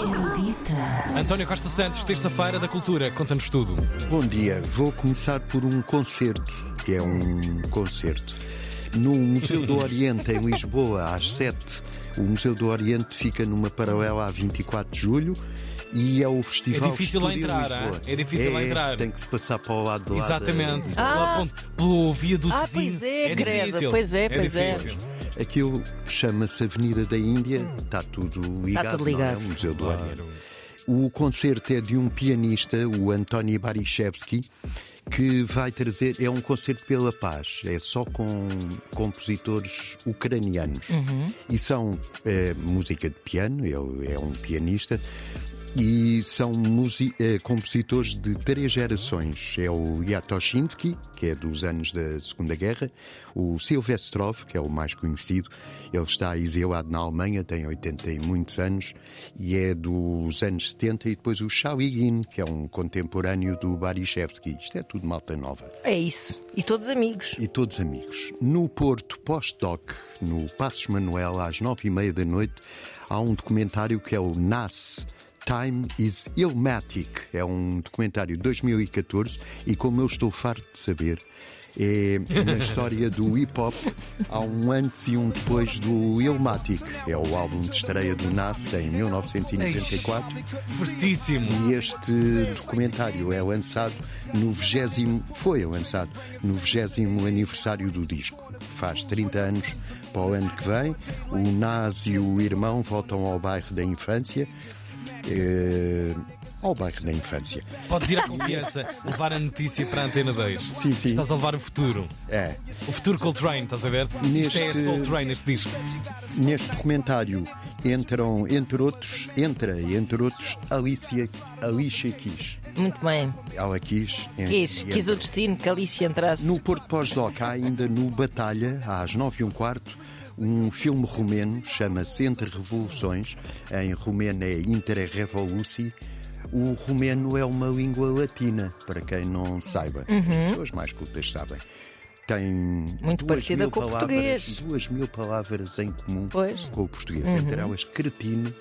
Erudita. António Costa Santos, terça-feira da Cultura, conta-nos tudo. Bom dia, vou começar por um concerto, que é um concerto. No Museu do Oriente, em Lisboa, às 7. O Museu do Oriente fica numa paralela a 24 de julho e é o festival É difícil lá Estúdio entrar, Lisboa. ah? É difícil lá entrar. Tem que se passar para o lado de lá. Exatamente. da- Pela Ah. ponte- pelo viaduto Ah, pois é, credo. difícil. Pois é, pois é. difícil. Aquilo chama-se Avenida da Índia, está tudo ligado. tudo não é? ligado. O Museu do Oriente. Claro. O concerto é de um pianista, o Antoni Barishevsky, que vai trazer. É um concerto pela paz, é só com compositores ucranianos. E são eh, música de piano, ele é um pianista. E são eh, compositores de três gerações. É o Yatoshinsky, que é dos anos da Segunda Guerra, o Silvestrov, que é o mais conhecido, ele está exilado na Alemanha, tem 80 e muitos anos, e é dos anos 70, e depois o Shaligin, que é um contemporâneo do Barishevsky. Isto é tudo malta nova. É isso. E todos amigos. E todos amigos. No Porto Post-Doc, no Passos Manuel, às nove e meia da noite, há um documentário que é o NAS. Time is Illmatic. É um documentário de 2014 e, como eu estou farto de saber, é na história do hip hop. Há um antes e um depois do Illmatic. É o álbum de estreia do NAS em 1994. Fortíssimo. E este documentário é lançado no 20 foi lançado no 20 aniversário do disco. Faz 30 anos para o ano que vem. O Nas e o irmão voltam ao bairro da infância. Eh, ao bairro da infância. Podes ir à confiança, levar a notícia para a Antena 2. Sim, sim. Estás a levar o futuro. É. O futuro Coltrane, estás a ver? Isto é Neste- Soul Train, este disco. Neste documentário entram, entre outros, entra, entre outros, Alicia, Alicia Keys. Muito bem. Ela quis. Quis, quis o destino que Alicia entrasse. No Porto Pós-Doc há ainda no Batalha, às nove e um quarto, um filme romeno, chama-se Entre Revoluções, em romeno é Inter Revoluci. O romeno é uma língua latina, para quem não saiba. As pessoas mais cultas sabem. Tem Uhum. Muito duas parecida mil com o palavras, português. Duas mil palavras em comum Pois. Uhum. com o português. Entre elas, cretino,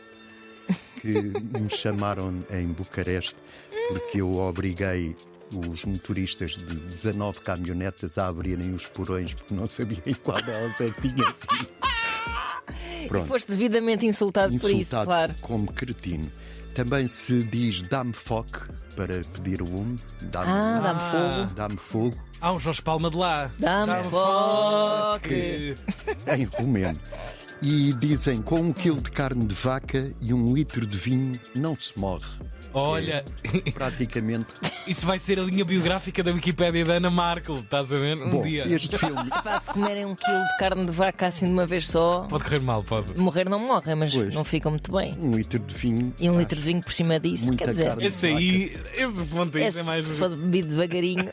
que me chamaram em Bucareste porque eu obriguei os motoristas de 19 caminhonetas a abrirem os porões porque não sabia em qual delas é que tinha. E Pronto, foste devidamente insultado, por isso, insultado claro. como cretino. Também se diz dá-me foque para pedir o lume. Dá-me Ah, dá-me Ah. fogo. dá-me fogo Há um Jorge Palma de lá. Dá-me foque. Que- em romeno. E dizem com um quilo de carne de vaca e um litro de vinho não se morre. Olha, Praticamente. isso vai ser a linha biográfica da Wikipédia da Ana Markel, estás a ver? Um Bom, dia. este filme Pá, se comerem um quilo de carne de vaca assim de uma vez só, Pode correr mal, pode. morrer não morrem, mas Pois. não ficam muito bem. um litro de vinho. E um litro de vinho por cima disso, Muita quer dizer, carne. Esse aí, esse ponto aí é, é mais. se for bebido devagarinho.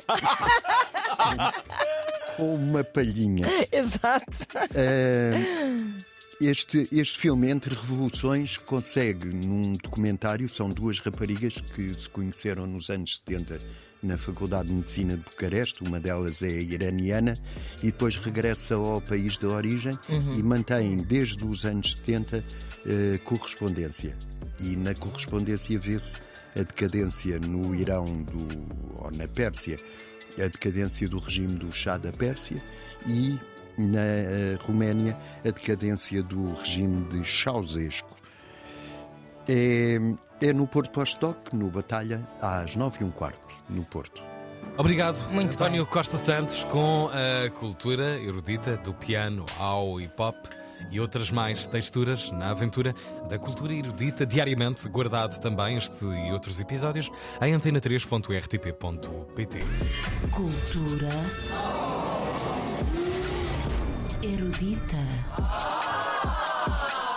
Com uma palhinha. Exato. Ah, este, este filme, Entre Revoluções, consegue, num documentário, são duas raparigas que se conheceram nos anos 70 na Faculdade de Medicina de Bucareste, uma delas é iraniana, e depois regressa ao país de origem e mantém, desde os anos 70, eh, correspondência. E na correspondência vê-se a decadência no Irão do, ou na Pérsia, a decadência do regime do Shah da Pérsia e na eh, Roménia a decadência do regime de Ceausescu. É, é no Porto Pós-Doc, no Batalha, às nove e um quarto, no Porto. Obrigado, Muito António Costa Santos, com a cultura erudita do piano ao hip hop e outras mais texturas na aventura da cultura erudita, diariamente guardado também este e outros episódios em antena3.rtp.pt. Cultura erudita.